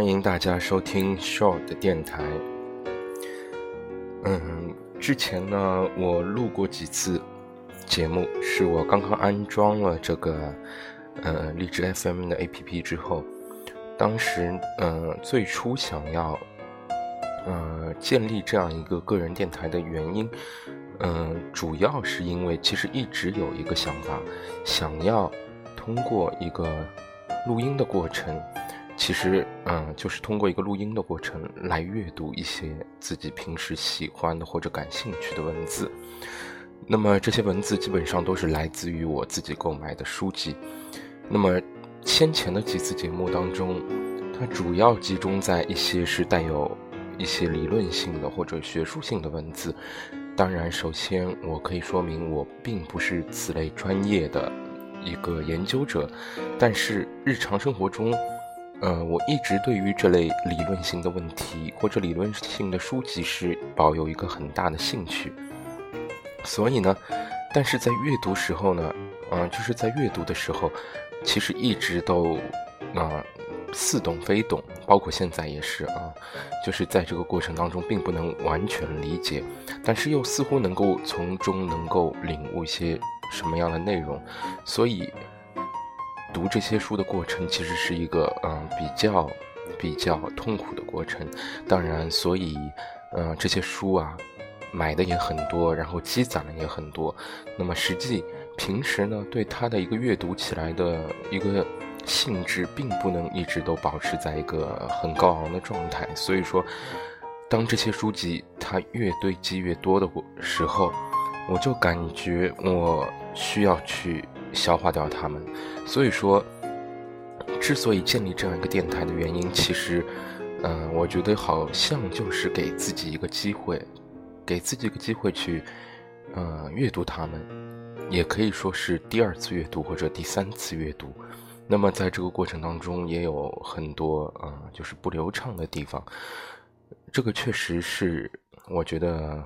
欢迎大家收听 Short 的电台。嗯，之前呢，我录过几次节目，是我刚刚安装了这个呃荔枝 FM 的 APP 之后，当时呃最初想要呃建立这样一个个人电台的原因，嗯，主要是因为其实一直有一个想法，想要通过一个录音的过程。其实，嗯，就是通过一个录音的过程来阅读一些自己平时喜欢的或者感兴趣的文字。那么这些文字基本上都是来自于我自己购买的书籍。那么先前的几次节目当中，它主要集中在一些是带有一些理论性的或者学术性的文字。当然，首先我可以说明我并不是此类专业的一个研究者，但是日常生活中。呃，我一直对于这类理论性的问题或者理论性的书籍是保有一个很大的兴趣，所以呢，但是在阅读时候呢，嗯，就是在阅读的时候，其实一直都啊似懂非懂，包括现在也是啊，就是在这个过程当中并不能完全理解，但是又似乎能够从中能够领悟一些什么样的内容，所以。读这些书的过程其实是一个嗯比较比较痛苦的过程，当然，所以嗯这些书啊买的也很多，然后积攒的也很多。那么实际平时呢对它的一个阅读起来的一个兴致，并不能一直都保持在一个很高昂的状态。所以说，当这些书籍它越堆积越多的时候，我就感觉我需要去。消化掉它们，所以说，之所以建立这样一个电台的原因，其实，嗯，我觉得好像就是给自己一个机会，给自己一个机会去，呃，阅读它们，也可以说是第二次阅读或者第三次阅读。那么在这个过程当中，也有很多啊，就是不流畅的地方。这个确实是，我觉得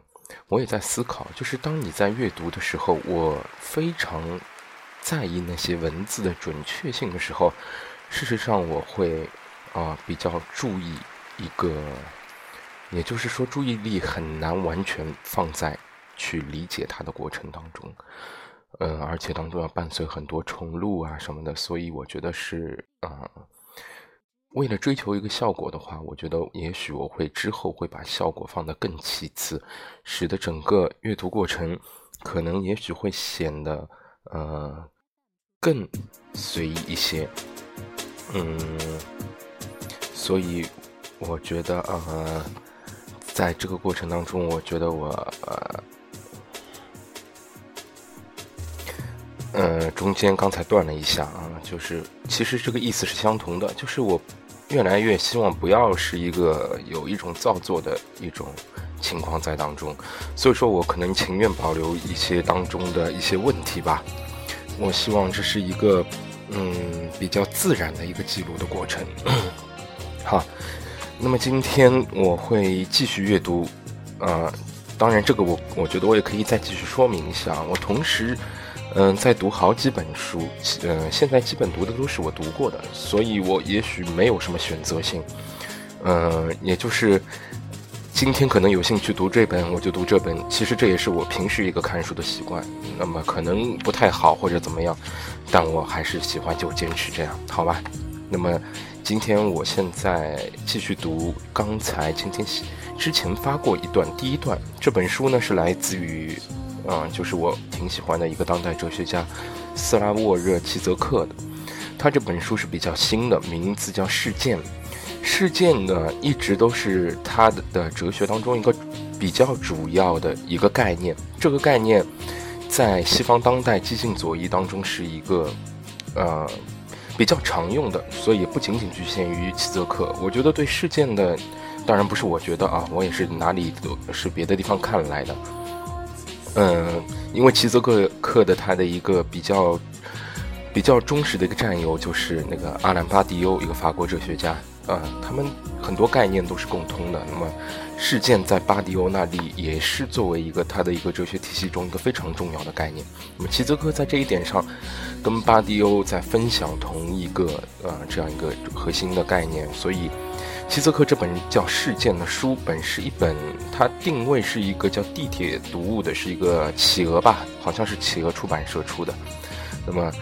我也在思考，就是当你在阅读的时候，我非常。在意那些文字的准确性的时候，事实上我会啊比较注意一个，也就是说注意力很难完全放在去理解它的过程当中，呃，而且当中要伴随很多重录啊什么的，所以我觉得是啊，为了追求一个效果的话，我觉得也许我会之后会把效果放得更其次，使得整个阅读过程可能也许会显得呃。更随意一些，嗯，所以我觉得呃，在这个过程当中，我觉得我呃，呃，中间刚才断了一下啊，就是其实这个意思是相同的，就是我越来越希望不要是一个有一种造作的一种情况在当中，所以说我可能情愿保留一些当中的一些问题吧。我希望这是一个，嗯，比较自然的一个记录的过程。好，那么今天我会继续阅读，呃，当然这个我我觉得我也可以再继续说明一下。我同时，嗯，在读好几本书，嗯，现在基本读的都是我读过的，所以我也许没有什么选择性，嗯，也就是。今天可能有兴趣读这本，我就读这本。其实这也是我平时一个看书的习惯。那么可能不太好或者怎么样，但我还是喜欢就坚持这样，好吧？那么今天我现在继续读刚才今天之前发过一段第一段。这本书呢是来自于，嗯，就是我挺喜欢的一个当代哲学家斯拉沃热齐泽克的。他这本书是比较新的，名字叫《事件》。事件呢，一直都是他的哲学当中一个比较主要的一个概念。这个概念在西方当代激进左翼当中是一个呃比较常用的，所以不仅仅局限于齐泽克。我觉得对事件的，当然不是我觉得啊，我也是哪里都是别的地方看来的。嗯，因为齐泽克克的他的一个比较比较忠实的一个战友就是那个阿兰巴迪欧，一个法国哲学家。啊，他们很多概念都是共通的。那么，事件在巴迪欧那里也是作为一个他的一个哲学体系中一个非常重要的概念。那么，齐泽克在这一点上，跟巴迪欧在分享同一个呃这样一个核心的概念。所以，齐泽克这本叫《事件》的书本是一本，它定位是一个叫地铁读物的，是一个企鹅吧，好像是企鹅出版社出的。那么，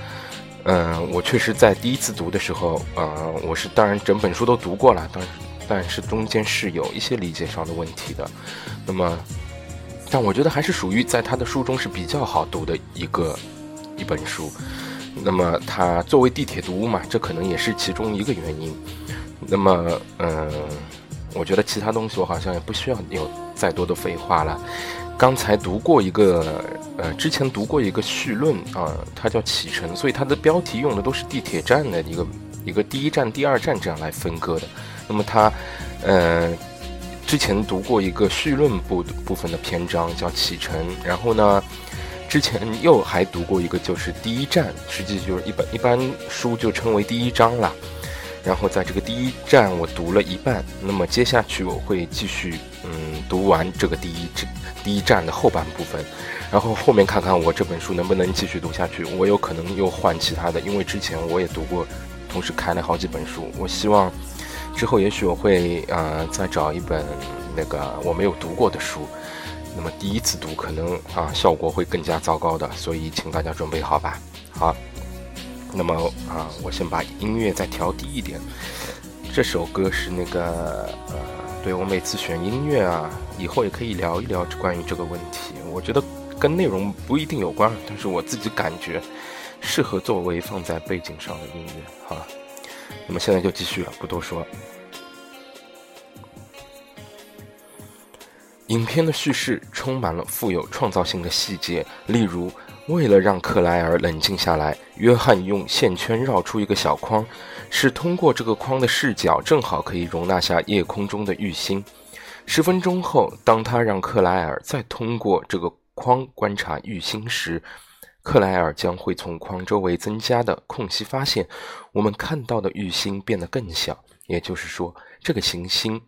嗯，我确实在第一次读的时候，呃，我是当然整本书都读过了，但是但是中间是有一些理解上的问题的。那么，但我觉得还是属于在他的书中是比较好读的一个一本书。那么，它作为地铁读物嘛，这可能也是其中一个原因。那么，嗯，我觉得其他东西我好像也不需要有再多的废话了。刚才读过一个，呃，之前读过一个序论啊，它叫启程，所以它的标题用的都是地铁站的一个一个第一站、第二站这样来分割的。那么它，呃，之前读过一个序论部部分的篇章叫启程，然后呢，之前又还读过一个就是第一站，实际就是一本一般书就称为第一章了。然后在这个第一站我读了一半，那么接下去我会继续嗯读完这个第一这第一站的后半部分，然后后面看看我这本书能不能继续读下去。我有可能又换其他的，因为之前我也读过，同时开了好几本书。我希望之后也许我会啊再找一本那个我没有读过的书，那么第一次读可能啊效果会更加糟糕的，所以请大家准备好吧。好。那么啊，我先把音乐再调低一点。这首歌是那个呃，对我每次选音乐啊，以后也可以聊一聊关于这个问题。我觉得跟内容不一定有关，但是我自己感觉适合作为放在背景上的音乐。好，那么现在就继续了，不多说。影片的叙事充满了富有创造性的细节，例如。为了让克莱尔冷静下来，约翰用线圈绕出一个小框，是通过这个框的视角正好可以容纳下夜空中的玉星。十分钟后，当他让克莱尔再通过这个框观察玉星时，克莱尔将会从框周围增加的空隙发现，我们看到的玉星变得更小，也就是说，这个行星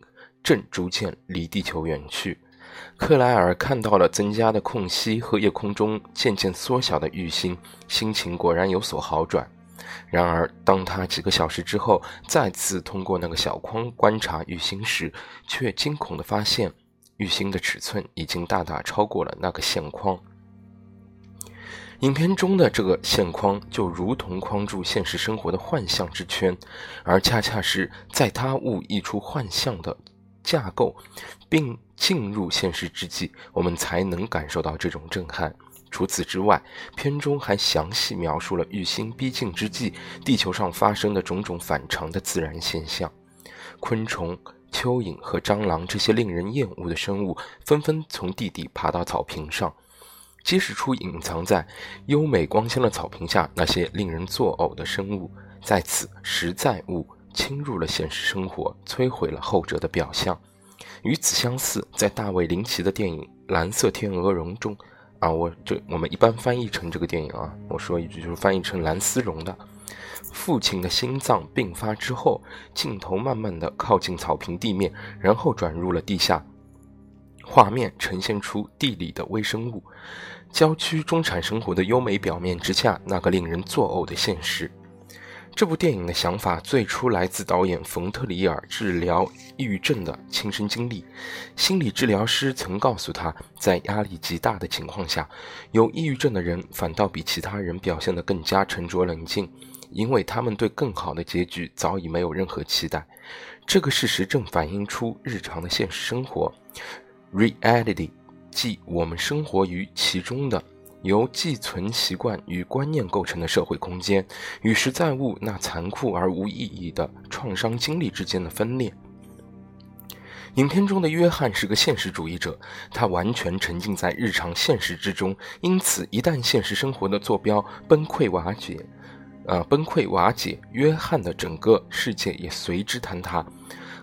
正逐渐离地球远去。克莱尔看到了增加的空隙和夜空中渐渐缩小的玉星，心情果然有所好转。然而，当他几个小时之后再次通过那个小框观察玉星时，却惊恐地发现，玉星的尺寸已经大大超过了那个线框。影片中的这个线框就如同框住现实生活的幻象之圈，而恰恰是在他误译出幻象的架构，并。进入现实之际，我们才能感受到这种震撼。除此之外，片中还详细描述了玉星逼近之际，地球上发生的种种反常的自然现象。昆虫、蚯蚓和蟑螂这些令人厌恶的生物纷纷从地底爬到草坪上，揭示出隐藏在优美光鲜的草坪下那些令人作呕的生物。在此，实在物侵入了现实生活，摧毁了后者的表象。与此相似，在大卫林奇的电影《蓝色天鹅绒》中，啊，我这我们一般翻译成这个电影啊，我说一句就是翻译成蓝丝绒的。父亲的心脏病发之后，镜头慢慢的靠近草坪地面，然后转入了地下。画面呈现出地里的微生物，郊区中产生活的优美表面之下那个令人作呕的现实。这部电影的想法最初来自导演冯特里尔治疗抑郁症的亲身经历。心理治疗师曾告诉他，在压力极大的情况下，有抑郁症的人反倒比其他人表现得更加沉着冷静，因为他们对更好的结局早已没有任何期待。这个事实正反映出日常的现实生活，reality，即我们生活于其中的。由寄存习惯与观念构成的社会空间，与实在物那残酷而无意义的创伤经历之间的分裂。影片中的约翰是个现实主义者，他完全沉浸在日常现实之中，因此一旦现实生活的坐标崩溃瓦解，呃，崩溃瓦解，约翰的整个世界也随之坍塌。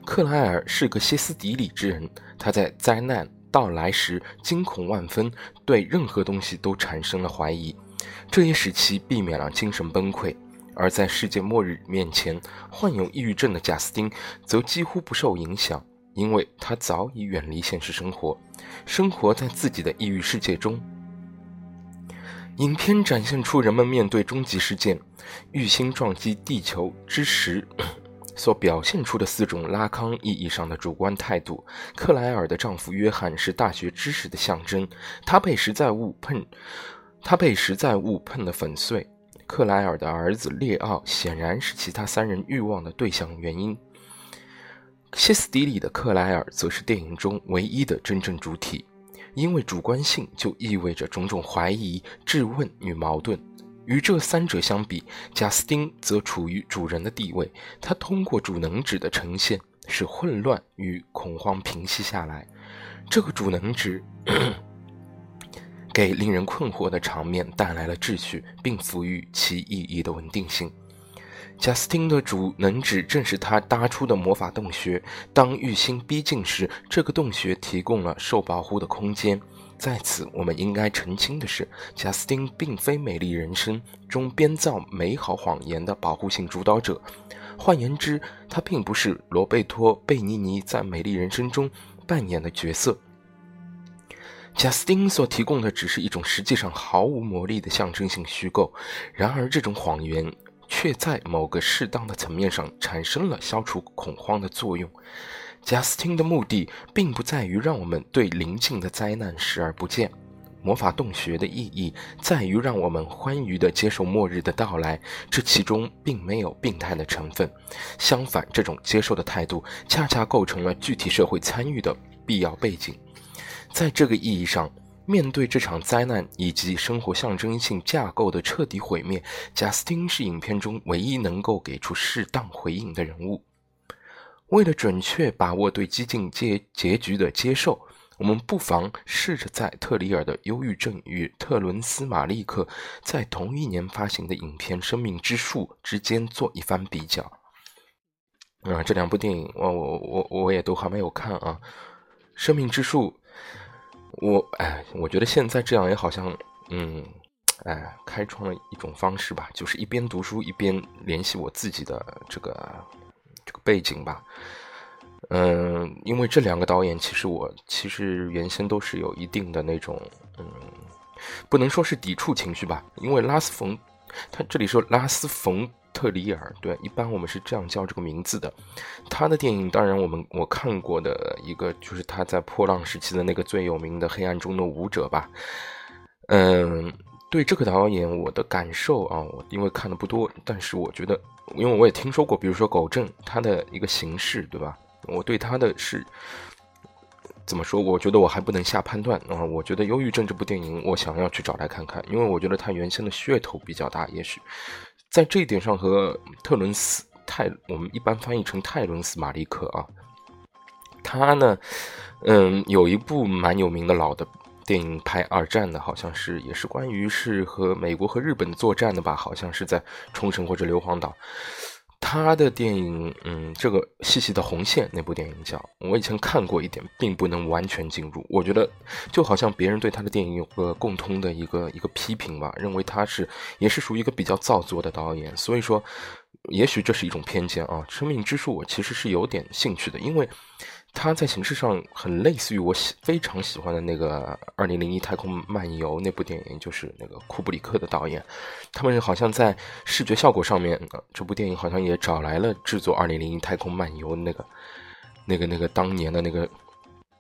克莱尔是个歇斯底里之人，他在灾难。到来时惊恐万分，对任何东西都产生了怀疑，这也使其避免了精神崩溃。而在世界末日面前，患有抑郁症的贾斯汀则几乎不受影响，因为他早已远离现实生活，生活在自己的抑郁世界中。影片展现出人们面对终极事件——玉星撞击地球之时所表现出的四种拉康意义上的主观态度。克莱尔的丈夫约翰是大学知识的象征，他被实在物碰，他被实在物碰得粉碎。克莱尔的儿子列奥显然是其他三人欲望的对象原因。歇斯底里的克莱尔则是电影中唯一的真正主体，因为主观性就意味着种种怀疑、质问与矛盾。与这三者相比，贾斯汀则处于主人的地位。他通过主能指的呈现，使混乱与恐慌平息下来。这个主能指给令人困惑的场面带来了秩序，并赋予其意义的稳定性。贾斯汀的主能指正是他搭出的魔法洞穴。当玉心逼近时，这个洞穴提供了受保护的空间。在此，我们应该澄清的是，贾斯汀并非《美丽人生》中编造美好谎言的保护性主导者。换言之，他并不是罗贝托·贝尼尼在《美丽人生》中扮演的角色。贾斯汀所提供的只是一种实际上毫无魔力的象征性虚构。然而，这种谎言却在某个适当的层面上产生了消除恐慌的作用。贾斯汀的目的并不在于让我们对临近的灾难视而不见，魔法洞穴的意义在于让我们欢愉地接受末日的到来，这其中并没有病态的成分。相反，这种接受的态度恰恰构成了具体社会参与的必要背景。在这个意义上，面对这场灾难以及生活象征性架构的彻底毁灭，贾斯汀是影片中唯一能够给出适当回应的人物。为了准确把握对激进结结局的接受，我们不妨试着在特里尔的《忧郁症》与特伦斯·马利克在同一年发行的影片《生命之树》之间做一番比较。啊，这两部电影，我我我我也都还没有看啊，《生命之树》，我哎，我觉得现在这样也好像，嗯，哎，开创了一种方式吧，就是一边读书一边联系我自己的这个。这个背景吧，嗯，因为这两个导演，其实我其实原先都是有一定的那种，嗯，不能说是抵触情绪吧，因为拉斯冯，他这里说拉斯冯特里尔，对，一般我们是这样叫这个名字的。他的电影，当然我们我看过的一个，就是他在破浪时期的那个最有名的《黑暗中的舞者》吧，嗯。对这个导演，我的感受啊，我因为看的不多，但是我觉得，因为我也听说过，比如说狗正他的一个形式，对吧？我对它的是怎么说？我觉得我还不能下判断啊。我觉得《忧郁症》这部电影，我想要去找来看看，因为我觉得它原先的噱头比较大，也许在这一点上和特伦斯泰，我们一般翻译成泰伦斯马利克啊，他呢，嗯，有一部蛮有名的老的。电影拍二战的，好像是也是关于是和美国和日本作战的吧？好像是在冲绳或者硫磺岛。他的电影，嗯，这个《细细的红线》那部电影叫，我以前看过一点，并不能完全进入。我觉得就好像别人对他的电影有个共通的一个一个批评吧，认为他是也是属于一个比较造作的导演。所以说，也许这是一种偏见啊。《生命之树》我其实是有点兴趣的，因为。它在形式上很类似于我喜非常喜欢的那个《二零零一太空漫游》那部电影，就是那个库布里克的导演。他们好像在视觉效果上面，这部电影好像也找来了制作《二零零一太空漫游》那个、那个、那个当年的那个、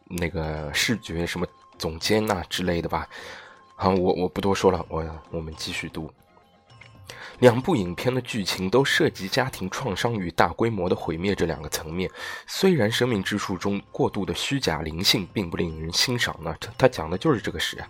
那个视觉什么总监呐之类的吧。好，我我不多说了，我我们继续读。两部影片的剧情都涉及家庭创伤与大规模的毁灭这两个层面。虽然《生命之树》中过度的虚假灵性并不令人欣赏呢，它它讲的就是这个事。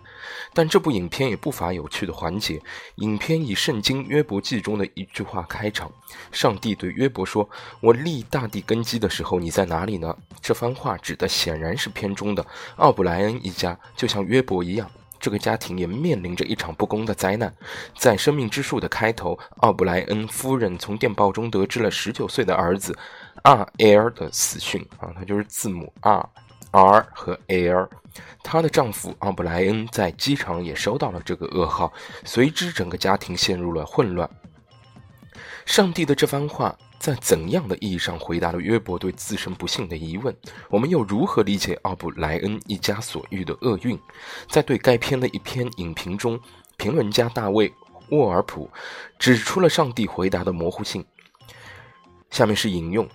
但这部影片也不乏有趣的环节。影片以《圣经·约伯记》中的一句话开场：“上帝对约伯说：‘我立大地根基的时候，你在哪里呢？’”这番话指的显然是片中的奥布莱恩一家，就像约伯一样。这个家庭也面临着一场不公的灾难。在《生命之树》的开头，奥布莱恩夫人从电报中得知了十九岁的儿子 R L 的死讯啊，他就是字母 R R 和 L。她的丈夫奥布莱恩在机场也收到了这个噩耗，随之整个家庭陷入了混乱。上帝的这番话。在怎样的意义上回答了约伯对自身不幸的疑问？我们又如何理解奥布莱恩一家所遇的厄运？在对该片的一篇影评中，评论家大卫·沃尔普指出了上帝回答的模糊性。下面是引用。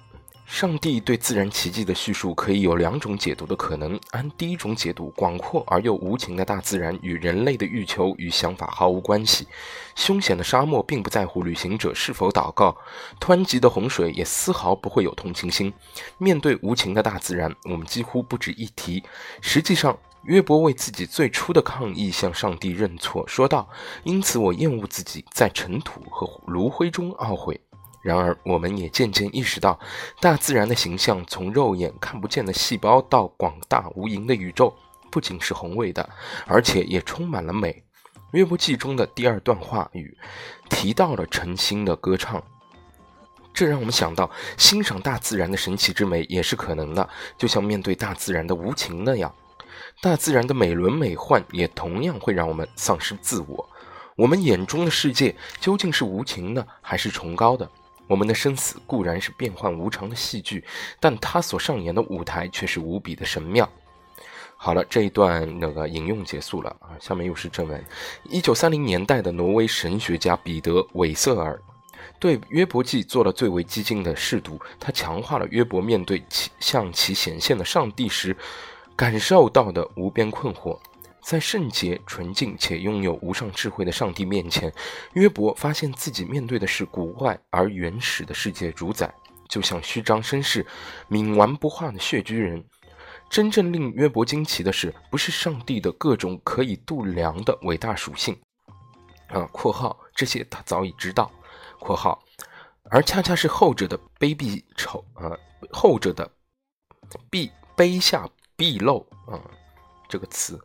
上帝对自然奇迹的叙述可以有两种解读的可能。按第一种解读，广阔而又无情的大自然与人类的欲求与想法毫无关系。凶险的沙漠并不在乎旅行者是否祷告，湍急的洪水也丝毫不会有同情心。面对无情的大自然，我们几乎不值一提。实际上，约伯为自己最初的抗议向上帝认错，说道：“因此，我厌恶自己在尘土和炉灰中懊悔。”然而，我们也渐渐意识到，大自然的形象从肉眼看不见的细胞到广大无垠的宇宙，不仅是宏伟的，而且也充满了美。约伯记中的第二段话语提到了晨星的歌唱，这让我们想到，欣赏大自然的神奇之美也是可能的，就像面对大自然的无情那样。大自然的美轮美奂也同样会让我们丧失自我。我们眼中的世界究竟是无情的，还是崇高的？我们的生死固然是变幻无常的戏剧，但他所上演的舞台却是无比的神妙。好了，这一段那个引用结束了啊，下面又是正文。一九三零年代的挪威神学家彼得·韦瑟尔对约伯记做了最为激进的试读，他强化了约伯面对其向其显现的上帝时感受到的无边困惑。在圣洁、纯净且拥有无上智慧的上帝面前，约伯发现自己面对的是古怪而原始的世界主宰，就像虚张声势、冥顽不化的血居人。真正令约伯惊奇的是，不是上帝的各种可以度量的伟大属性，啊（括号这些他早已知道），（括号），而恰恰是后者的卑鄙丑，啊，后者的卑卑下鄙陋，啊，这个词。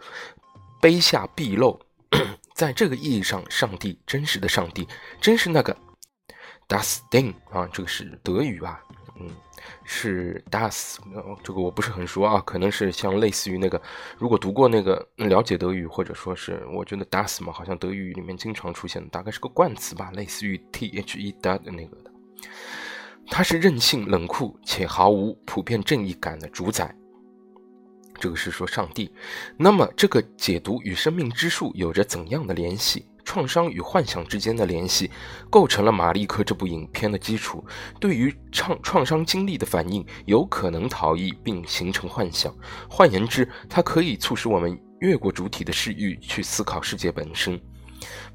卑下必露，在这个意义上，上帝真实的上帝，真是那个 das Ding 啊，这个是德语吧？嗯，是 das，这个我不是很熟啊，可能是像类似于那个，如果读过那个了解德语，或者说是我觉得 das 嘛，好像德语里面经常出现的，大概是个冠词吧，类似于 the 的那个的。他是任性、冷酷且毫无普遍正义感的主宰。这个是说上帝，那么这个解读与生命之树有着怎样的联系？创伤与幻想之间的联系，构成了《马利克》这部影片的基础。对于创创伤经历的反应，有可能逃逸并形成幻想。换言之，它可以促使我们越过主体的视域去思考世界本身。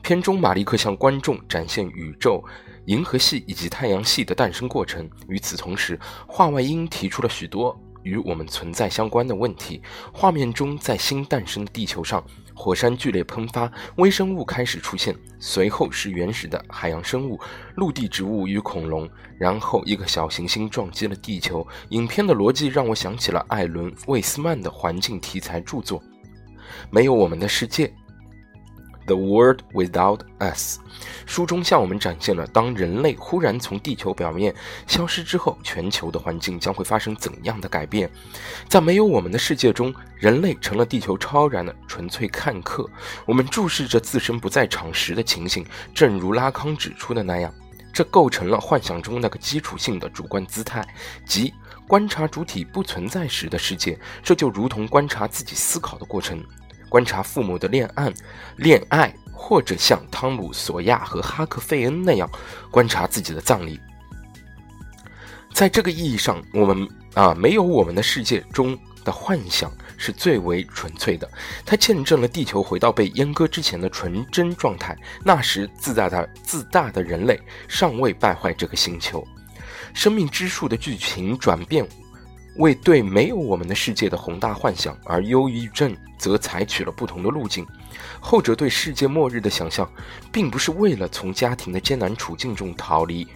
片中，马利克向观众展现宇宙、银河系以及太阳系的诞生过程。与此同时，画外音提出了许多。与我们存在相关的问题。画面中，在新诞生的地球上，火山剧烈喷发，微生物开始出现，随后是原始的海洋生物、陆地植物与恐龙，然后一个小行星撞击了地球。影片的逻辑让我想起了艾伦·魏斯曼的环境题材著作《没有我们的世界》。The World Without Us，书中向我们展现了当人类忽然从地球表面消失之后，全球的环境将会发生怎样的改变。在没有我们的世界中，人类成了地球超然的纯粹看客。我们注视着自身不在场时的情形，正如拉康指出的那样，这构成了幻想中那个基础性的主观姿态，即观察主体不存在时的世界。这就如同观察自己思考的过程。观察父母的恋爱，恋爱，或者像汤姆·索亚和哈克·费恩那样观察自己的葬礼。在这个意义上，我们啊，没有我们的世界中的幻想是最为纯粹的。它见证了地球回到被阉割之前的纯真状态。那时，自大的自大的人类尚未败坏这个星球。生命之树的剧情转变。为对没有我们的世界的宏大幻想而忧郁症，则采取了不同的路径。后者对世界末日的想象，并不是为了从家庭的艰难处境中逃离。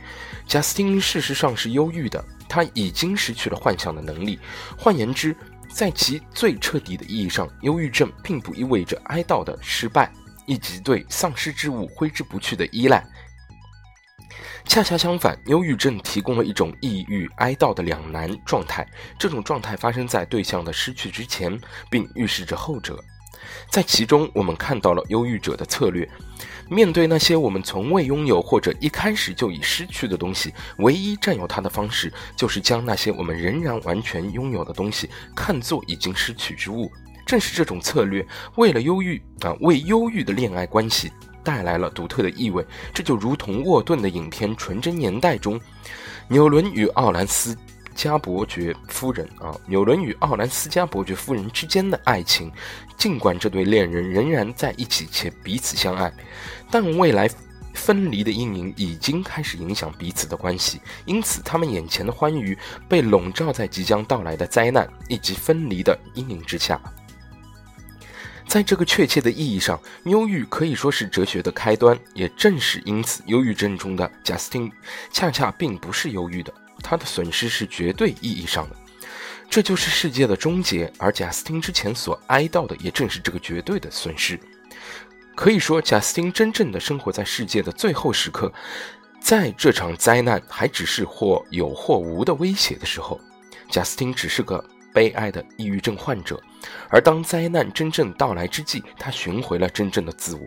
贾斯汀事实上是忧郁的，他已经失去了幻想的能力。换言之，在其最彻底的意义上，忧郁症并不意味着哀悼的失败，以及对丧失之物挥之不去的依赖。恰恰相反，忧郁症提供了一种抑郁哀悼的两难状态。这种状态发生在对象的失去之前，并预示着后者。在其中，我们看到了忧郁者的策略：面对那些我们从未拥有或者一开始就已失去的东西，唯一占有它的方式，就是将那些我们仍然完全拥有的东西看作已经失去之物。正是这种策略，为了忧郁啊，为忧郁的恋爱关系。带来了独特的意味。这就如同沃顿的影片《纯真年代》中，纽伦与奥兰斯加伯爵夫人啊，纽伦与奥兰斯加伯爵夫人之间的爱情，尽管这对恋人仍然在一起且彼此相爱，但未来。分离的阴影已经开始影响彼此的关系，因此他们眼前的欢愉被笼罩在即将到来的灾难以及分离的阴影之下。在这个确切的意义上，忧郁可以说是哲学的开端。也正是因此，忧郁症中的贾斯汀恰恰并不是忧郁的，他的损失是绝对意义上的，这就是世界的终结。而贾斯汀之前所哀悼的，也正是这个绝对的损失。可以说，贾斯汀真正的生活在世界的最后时刻，在这场灾难还只是或有或无的威胁的时候，贾斯汀只是个悲哀的抑郁症患者。而当灾难真正到来之际，他寻回了真正的自我。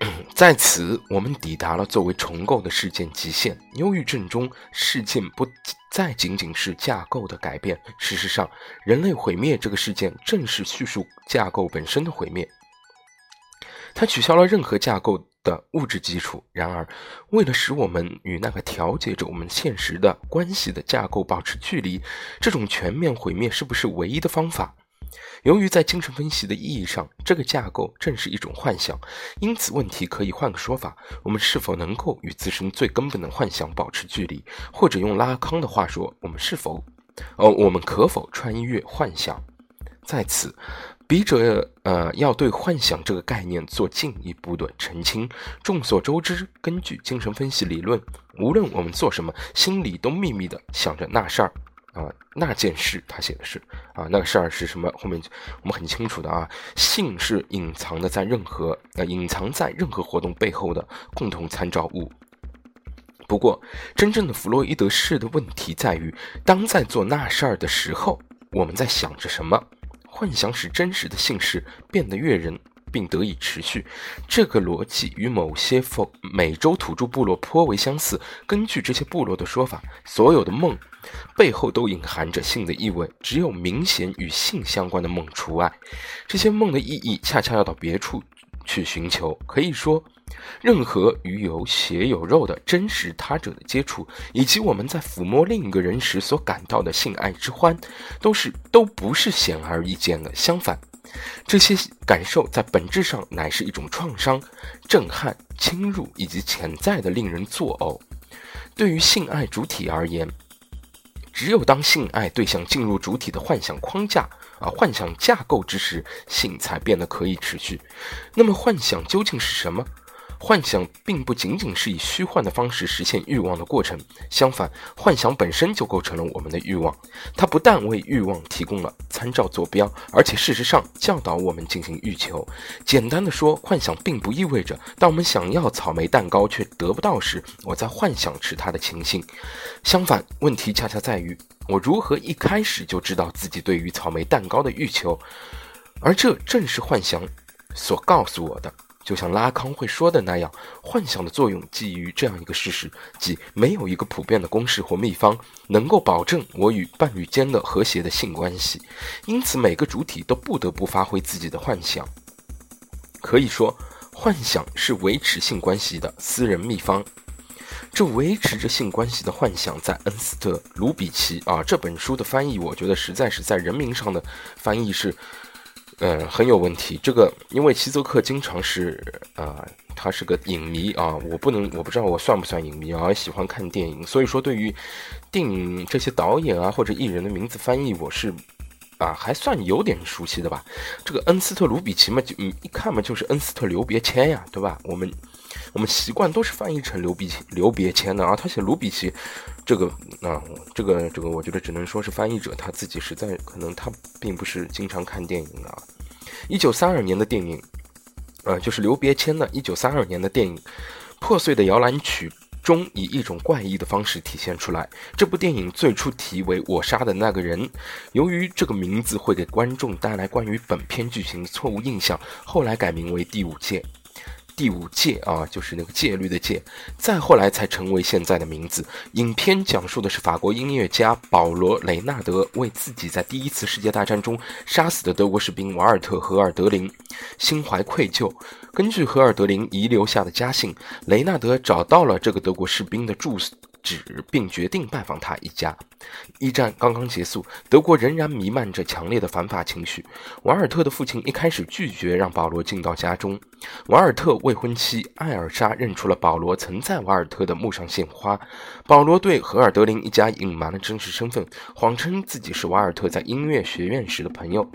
在此，我们抵达了作为重构的事件极限。忧郁症中，事件不再仅仅是架构的改变。事实上，人类毁灭这个事件，正是叙述架构本身的毁灭。它取消了任何架构的物质基础。然而，为了使我们与那个调节着我们现实的关系的架构保持距离，这种全面毁灭是不是唯一的方法？由于在精神分析的意义上，这个架构正是一种幻想，因此问题可以换个说法：我们是否能够与自身最根本的幻想保持距离？或者用拉康的话说，我们是否，哦，我们可否穿越幻想？在此。笔者呃要对幻想这个概念做进一步的澄清。众所周知，根据精神分析理论，无论我们做什么，心里都秘密的想着那事儿啊，那件事。他写的是啊，那个事儿是什么？后面我们很清楚的啊，性是隐藏的在任何呃隐藏在任何活动背后的共同参照物。不过，真正的弗洛伊德式的问题在于，当在做那事儿的时候，我们在想着什么？幻想使真实的姓氏变得悦人，并得以持续。这个逻辑与某些否美洲土著部落颇为相似。根据这些部落的说法，所有的梦背后都隐含着性的意味，只有明显与性相关的梦除外。这些梦的意义恰恰要到别处去寻求。可以说。任何与有血有肉的真实他者的接触，以及我们在抚摸另一个人时所感到的性爱之欢，都是都不是显而易见的。相反，这些感受在本质上乃是一种创伤、震撼、侵入以及潜在的令人作呕。对于性爱主体而言，只有当性爱对象进入主体的幻想框架啊、幻想架构之时，性才变得可以持续。那么，幻想究竟是什么？幻想并不仅仅是以虚幻的方式实现欲望的过程，相反，幻想本身就构成了我们的欲望。它不但为欲望提供了参照坐标，而且事实上教导我们进行欲求。简单的说，幻想并不意味着当我们想要草莓蛋糕却得不到时，我在幻想吃它的情形。相反，问题恰恰在于我如何一开始就知道自己对于草莓蛋糕的欲求，而这正是幻想所告诉我的。就像拉康会说的那样，幻想的作用基于这样一个事实，即没有一个普遍的公式或秘方能够保证我与伴侣间的和谐的性关系，因此每个主体都不得不发挥自己的幻想。可以说，幻想是维持性关系的私人秘方。这维持着性关系的幻想，在恩斯特·卢比奇啊这本书的翻译，我觉得实在是在人名上的翻译是。呃，很有问题。这个，因为齐泽克经常是，啊，他是个影迷啊，我不能，我不知道我算不算影迷啊，喜欢看电影，所以说对于电影这些导演啊或者艺人的名字翻译，我是啊还算有点熟悉的吧。这个恩斯特·卢比奇嘛，就嗯一看嘛就是恩斯特·刘别谦呀，对吧？我们我们习惯都是翻译成刘比刘别谦的啊，他写卢比奇。这个啊，这个这个，我觉得只能说是翻译者他自己实在可能他并不是经常看电影的。一九三二年的电影，呃，就是刘别谦的一九三二年的电影《破碎的摇篮曲》中，以一种怪异的方式体现出来。这部电影最初题为《我杀的那个人》，由于这个名字会给观众带来关于本片剧情的错误印象，后来改名为《第五届》。第五戒啊，就是那个戒律的戒，再后来才成为现在的名字。影片讲述的是法国音乐家保罗·雷纳德为自己在第一次世界大战中杀死的德国士兵瓦尔特·荷尔德林心怀愧疚。根据荷尔德林遗留下的家信，雷纳德找到了这个德国士兵的住所址，并决定拜访他一家。一战刚刚结束，德国仍然弥漫着强烈的反法情绪。瓦尔特的父亲一开始拒绝让保罗进到家中。瓦尔特未婚妻艾尔莎认出了保罗曾在瓦尔特的墓上献花。保罗对荷尔德林一家隐瞒了真实身份，谎称自己是瓦尔特在音乐学院时的朋友。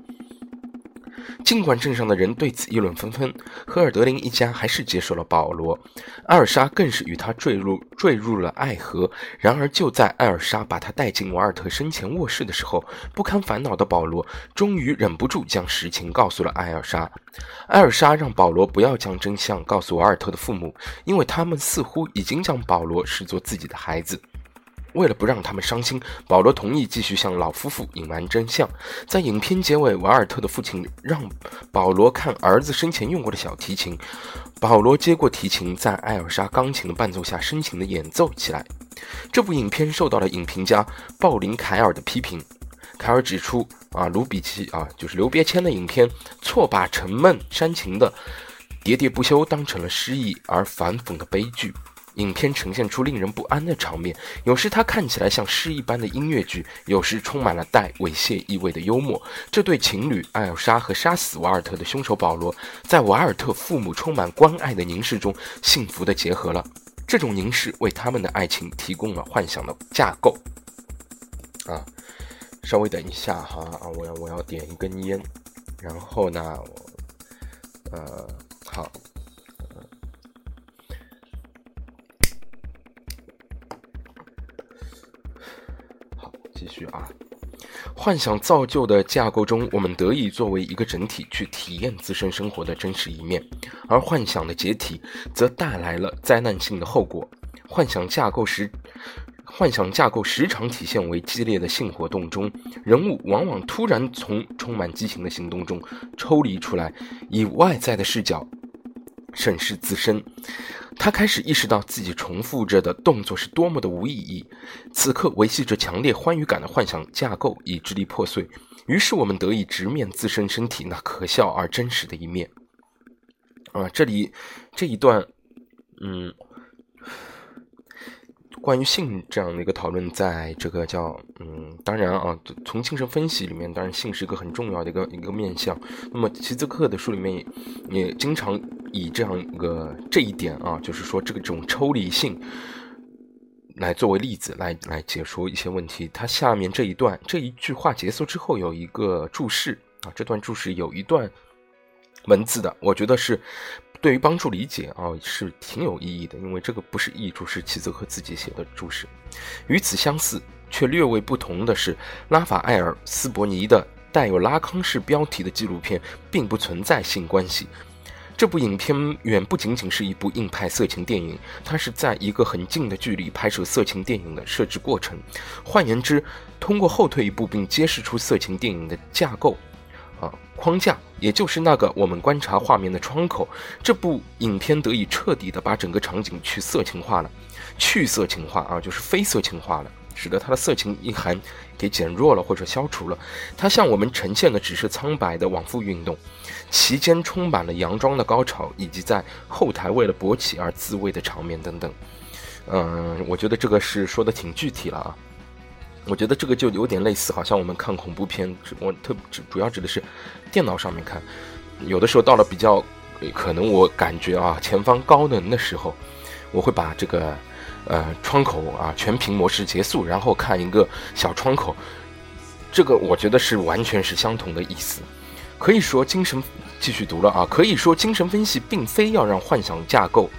尽管镇上的人对此议论纷纷，赫尔德林一家还是接受了保罗。艾尔莎更是与他坠入坠入了爱河。然而，就在艾尔莎把他带进瓦尔特生前卧室的时候，不堪烦恼的保罗终于忍不住将实情告诉了艾尔莎。艾尔莎让保罗不要将真相告诉瓦尔特的父母，因为他们似乎已经将保罗视作自己的孩子。为了不让他们伤心，保罗同意继续向老夫妇隐瞒真相。在影片结尾，瓦尔特的父亲让保罗看儿子生前用过的小提琴。保罗接过提琴，在艾尔莎钢琴的伴奏下深情地演奏起来。这部影片受到了影评家鲍林·凯尔的批评。凯尔指出，啊，卢比奇啊，就是刘别谦的影片，错把沉闷煽情的喋喋不休当成了诗意而反讽的悲剧。影片呈现出令人不安的场面，有时它看起来像诗一般的音乐剧，有时充满了带猥亵意味的幽默。这对情侣艾尔莎和杀死瓦尔特的凶手保罗，在瓦尔特父母充满关爱的凝视中，幸福地结合了。这种凝视为他们的爱情提供了幻想的架构。啊，稍微等一下哈啊，我要我要点一根烟，然后呢，呃，好。去啊！幻想造就的架构中，我们得以作为一个整体去体验自身生活的真实一面；而幻想的解体则带来了灾难性的后果。幻想架构时，幻想架构时常体现为激烈的性活动中，人物往往突然从充满激情的行动中抽离出来，以外在的视角审视自身。他开始意识到自己重复着的动作是多么的无意义。此刻维系着强烈欢愉感的幻想架构已支离破碎，于是我们得以直面自身身体那可笑而真实的一面。啊，这里这一段，嗯。关于性这样的一个讨论，在这个叫嗯，当然啊，从精神分析里面，当然性是一个很重要的一个一个面向。那么齐泽克的书里面也经常以这样一个这一点啊，就是说这个这种抽离性来作为例子来来解说一些问题。他下面这一段这一句话结束之后有一个注释啊，这段注释有一段文字的，我觉得是。对于帮助理解啊，是挺有意义的，因为这个不是译注，是齐泽克自己写的注释。与此相似却略微不同的是，拉法埃尔·斯伯尼的带有拉康式标题的纪录片并不存在性关系。这部影片远不仅仅是一部硬派色情电影，它是在一个很近的距离拍摄色情电影的设置过程。换言之，通过后退一步并揭示出色情电影的架构。框架，也就是那个我们观察画面的窗口。这部影片得以彻底的把整个场景去色情化了，去色情化啊，就是非色情化了，使得它的色情意涵给减弱了或者消除了。它向我们呈现的只是苍白的往复运动，其间充满了佯装的高潮，以及在后台为了勃起而自慰的场面等等。嗯，我觉得这个是说的挺具体了啊。我觉得这个就有点类似，好像我们看恐怖片，我特主主要指的是电脑上面看，有的时候到了比较可能我感觉啊前方高能的时候，我会把这个呃窗口啊全屏模式结束，然后看一个小窗口，这个我觉得是完全是相同的意思。可以说精神继续读了啊，可以说精神分析并非要让幻想架构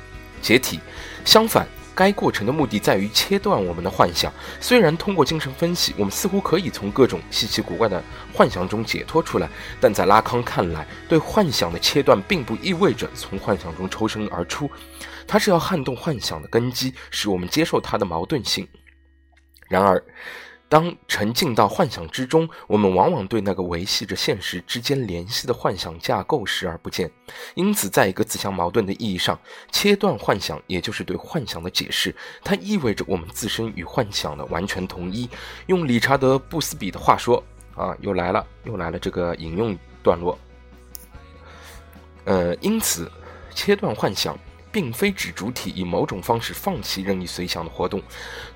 解体，相反。该过程的目的在于切断我们的幻想。虽然通过精神分析，我们似乎可以从各种稀奇古怪的幻想中解脱出来，但在拉康看来，对幻想的切断并不意味着从幻想中抽身而出，它是要撼动幻想的根基，使我们接受它的矛盾性。然而，当沉浸到幻想之中，我们往往对那个维系着现实之间联系的幻想架构视而不见。因此，在一个自相矛盾的意义上，切断幻想也就是对幻想的解释，它意味着我们自身与幻想的完全统一。用理查德·布斯比的话说，啊，又来了，又来了这个引用段落。呃，因此，切断幻想。并非指主体以某种方式放弃任意随想的活动，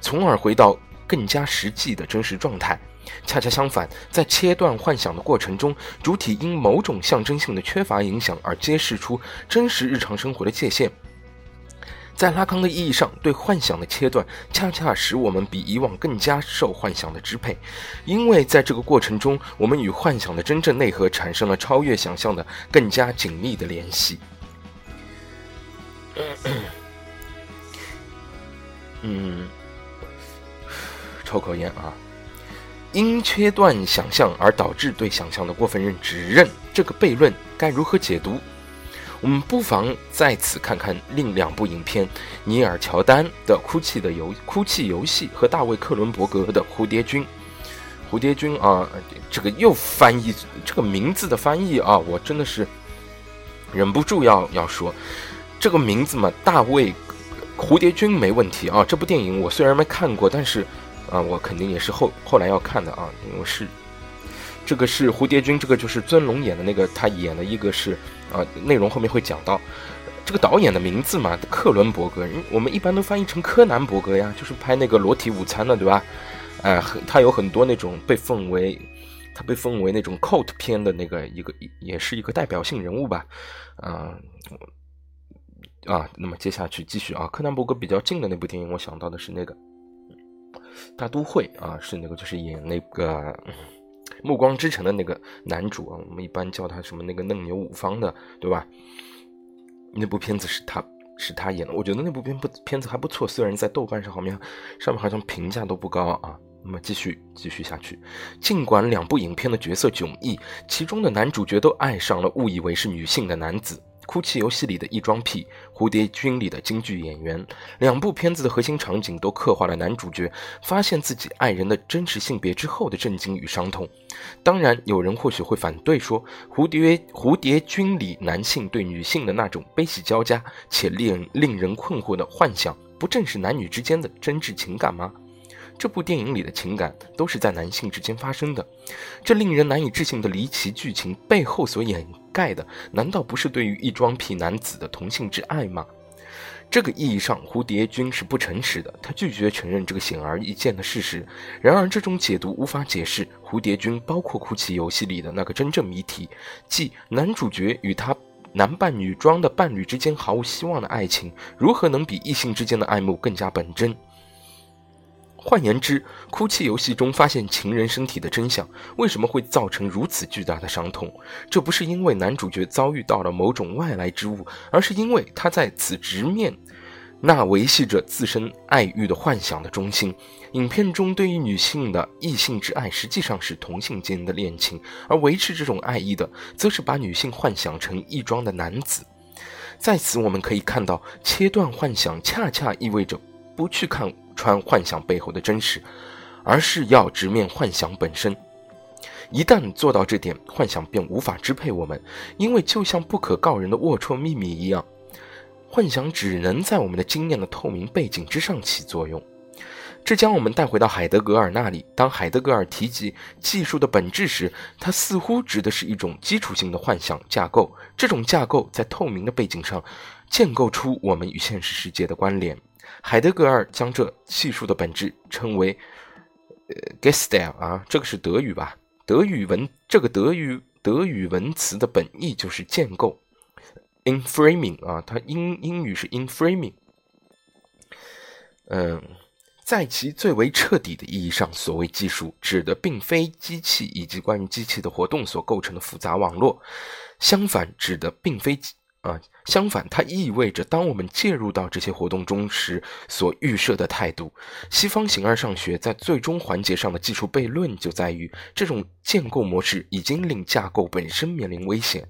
从而回到更加实际的真实状态。恰恰相反，在切断幻想的过程中，主体因某种象征性的缺乏影响而揭示出真实日常生活的界限。在拉康的意义上，对幻想的切断，恰恰使我们比以往更加受幻想的支配，因为在这个过程中，我们与幻想的真正内核产生了超越想象的更加紧密的联系。嗯，抽口烟啊。因切断想象而导致对想象的过分认知，认这个悖论该如何解读？我们不妨在此看看另两部影片：尼尔·乔丹的《哭泣的游哭泣游戏》和大卫·克伦伯格的《蝴蝶君》。蝴蝶君啊，这个又翻译这个名字的翻译啊，我真的是忍不住要要说。这个名字嘛，大卫蝴蝶君没问题啊。这部电影我虽然没看过，但是啊，我肯定也是后后来要看的啊。因为是这个是蝴蝶君，这个就是尊龙演的那个，他演的一个是啊，内容后面会讲到。这个导演的名字嘛，克伦伯格，我们一般都翻译成柯南伯格呀，就是拍那个裸体午餐的，对吧？哎，他有很多那种被奉为他被奉为那种 cult 片的那个一个，也是一个代表性人物吧，啊。啊，那么接下去继续啊，柯南伯格比较近的那部电影，我想到的是那个《大都会》啊，是那个就是演那个《暮光之城》的那个男主啊，我们一般叫他什么那个嫩牛五方的，对吧？那部片子是他是他演的，我觉得那部片不片子还不错，虽然在豆瓣上好像上面好像评价都不高啊。那么继续继续下去，尽管两部影片的角色迥异，其中的男主角都爱上了误以为是女性的男子。哭泣游戏里的异装癖，蝴蝶君里的京剧演员，两部片子的核心场景都刻画了男主角发现自己爱人的真实性别之后的震惊与伤痛。当然，有人或许会反对说，蝴蝶蝴蝶君里男性对女性的那种悲喜交加且令令人困惑的幻想，不正是男女之间的真挚情感吗？这部电影里的情感都是在男性之间发生的，这令人难以置信的离奇剧情背后所掩盖的，难道不是对于异装癖男子的同性之爱吗？这个意义上，蝴蝶君是不诚实的，他拒绝承认这个显而易见的事实。然而，这种解读无法解释蝴蝶君包括哭泣游戏里的那个真正谜题，即男主角与他男扮女装的伴侣之间毫无希望的爱情，如何能比异性之间的爱慕更加本真？换言之，哭泣游戏中发现情人身体的真相，为什么会造成如此巨大的伤痛？这不是因为男主角遭遇到了某种外来之物，而是因为他在此直面那维系着自身爱欲的幻想的中心。影片中对于女性的异性之爱，实际上是同性间的恋情，而维持这种爱意的，则是把女性幻想成异装的男子。在此，我们可以看到，切断幻想恰恰意味着不去看。穿幻想背后的真实，而是要直面幻想本身。一旦做到这点，幻想便无法支配我们，因为就像不可告人的龌龊秘密一样，幻想只能在我们的经验的透明背景之上起作用。这将我们带回到海德格尔那里。当海德格尔提及技术的本质时，他似乎指的是一种基础性的幻想架构。这种架构在透明的背景上建构出我们与现实世界的关联。海德格尔将这系数的本质称为“呃 g e s t e l 啊，这个是德语吧？德语文这个德语德语文词的本意就是建构，inframing 啊，它英英语是 inframing。嗯，在其最为彻底的意义上，所谓技术指的并非机器以及关于机器的活动所构成的复杂网络，相反，指的并非。啊，相反，它意味着当我们介入到这些活动中时所预设的态度。西方形而上学在最终环节上的技术悖论就在于，这种建构模式已经令架构本身面临危险。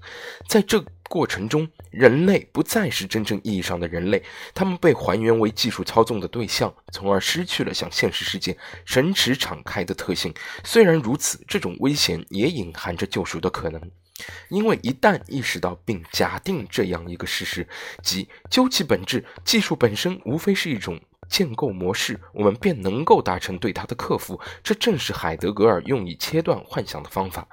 在这过程中，人类不再是真正意义上的人类，他们被还原为技术操纵的对象，从而失去了向现实世界神驰敞开的特性。虽然如此，这种危险也隐含着救赎的可能，因为一旦意识到并假定这样一个事实，即究其本质，技术本身无非是一种建构模式，我们便能够达成对它的克服。这正是海德格尔用以切断幻想的方法。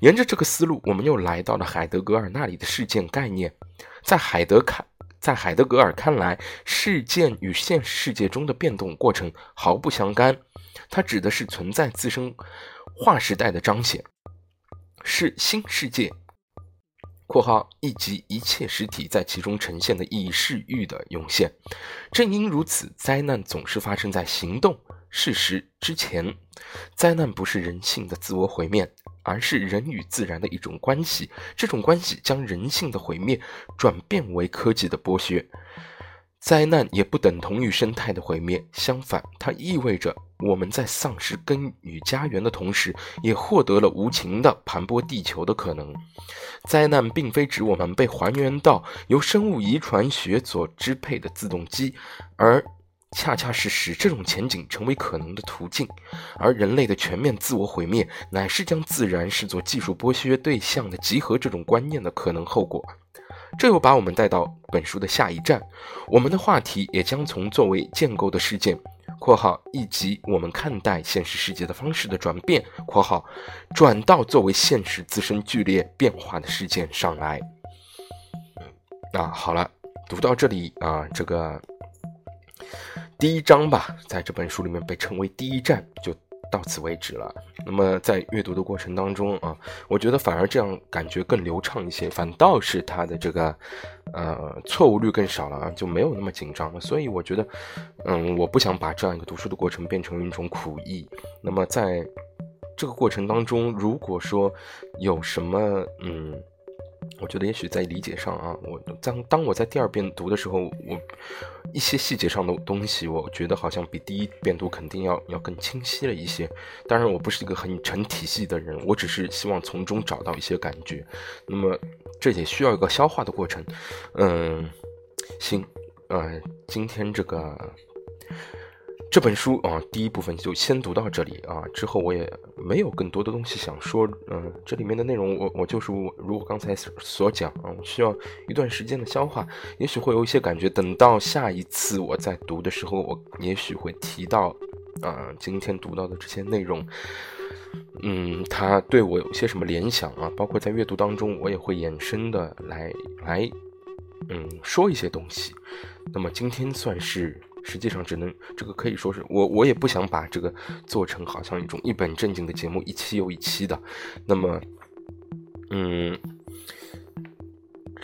沿着这个思路，我们又来到了海德格尔那里的事件概念。在海德看，在海德格尔看来，事件与现实世界中的变动过程毫不相干。它指的是存在自身划时代的彰显，是新世界（括号以及一切实体在其中呈现的意义视域的涌现）。正因如此，灾难总是发生在行动事实之前。灾难不是人性的自我毁灭。而是人与自然的一种关系，这种关系将人性的毁灭转变为科技的剥削。灾难也不等同于生态的毁灭，相反，它意味着我们在丧失根与家园的同时，也获得了无情的盘剥地球的可能。灾难并非指我们被还原到由生物遗传学所支配的自动机，而。恰恰是使这种前景成为可能的途径，而人类的全面自我毁灭，乃是将自然视作技术剥削对象的集合这种观念的可能后果。这又把我们带到本书的下一站，我们的话题也将从作为建构的事件（括号以及我们看待现实世界的方式的转变）（括号）转到作为现实自身剧烈变化的事件上来。啊，好了，读到这里啊，这个。第一章吧，在这本书里面被称为第一站，就到此为止了。那么在阅读的过程当中啊，我觉得反而这样感觉更流畅一些，反倒是它的这个呃错误率更少了啊，就没有那么紧张了。所以我觉得，嗯，我不想把这样一个读书的过程变成一种苦役。那么在这个过程当中，如果说有什么嗯。我觉得也许在理解上啊，我当当我在第二遍读的时候，我一些细节上的东西，我觉得好像比第一遍读肯定要要更清晰了一些。当然，我不是一个很成体系的人，我只是希望从中找到一些感觉。那么这也需要一个消化的过程。嗯，行，呃，今天这个。这本书啊，第一部分就先读到这里啊，之后我也没有更多的东西想说。嗯，这里面的内容，我我就是如果刚才所讲啊，我需要一段时间的消化，也许会有一些感觉。等到下一次我在读的时候，我也许会提到啊，今天读到的这些内容，嗯，它对我有些什么联想啊？包括在阅读当中，我也会衍生的来来，嗯，说一些东西。那么今天算是。实际上只能这个可以说是我我也不想把这个做成好像一种一本正经的节目，一期又一期的，那么，嗯，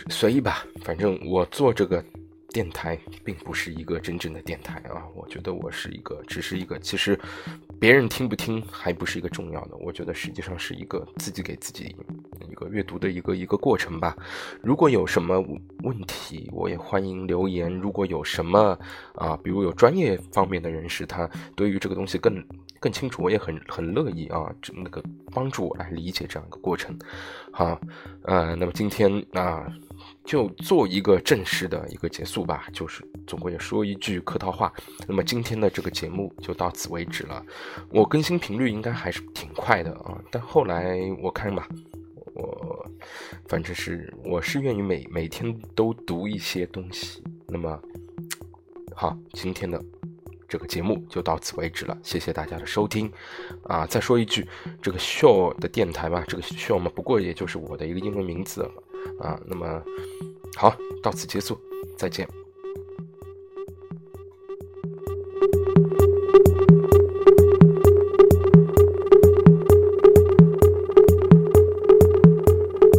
随意吧，反正我做这个。电台并不是一个真正的电台啊，我觉得我是一个，只是一个，其实别人听不听还不是一个重要的，我觉得实际上是一个自己给自己一个阅读的一个一个过程吧。如果有什么问题，我也欢迎留言。如果有什么啊，比如有专业方面的人士，他对于这个东西更更清楚，我也很很乐意啊，那个帮助我来理解这样一个过程。好，呃，那么今天啊。就做一个正式的一个结束吧，就是总归也说一句客套话。那么今天的这个节目就到此为止了。我更新频率应该还是挺快的啊，但后来我看吧，我反正是我是愿意每每天都读一些东西。那么好，今天的这个节目就到此为止了，谢谢大家的收听啊！再说一句，这个 show 的电台吧，这个 show 嘛，不过也就是我的一个英文名字。啊，那么好，到此结束，再见。